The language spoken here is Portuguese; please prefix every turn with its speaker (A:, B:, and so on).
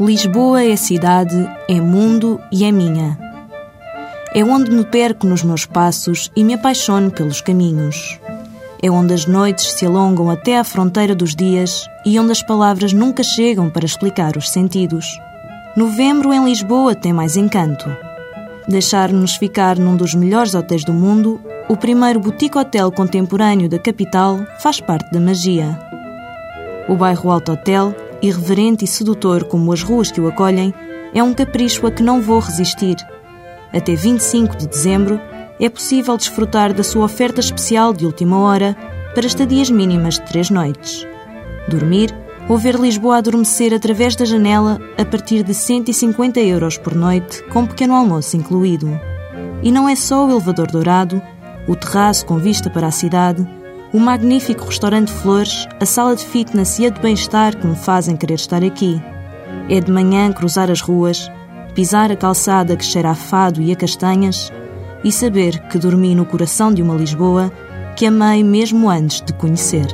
A: Lisboa é cidade, é mundo e é minha. É onde me perco nos meus passos e me apaixono pelos caminhos. É onde as noites se alongam até à fronteira dos dias e onde as palavras nunca chegam para explicar os sentidos. Novembro em Lisboa tem mais encanto. Deixar-nos ficar num dos melhores hotéis do mundo, o primeiro boutique hotel contemporâneo da capital, faz parte da magia. O bairro Alto Hotel irreverente e sedutor como as ruas que o acolhem, é um capricho a que não vou resistir. Até 25 de dezembro é possível desfrutar da sua oferta especial de última hora para estadias mínimas de três noites. Dormir ou ver Lisboa adormecer através da janela a partir de 150 euros por noite, com pequeno almoço incluído. E não é só o elevador dourado, o terraço com vista para a cidade, o magnífico restaurante Flores, a sala de fitness e a de bem-estar que me fazem querer estar aqui. É de manhã cruzar as ruas, pisar a calçada que cheira a fado e a castanhas e saber que dormi no coração de uma Lisboa que amei mesmo antes de conhecer.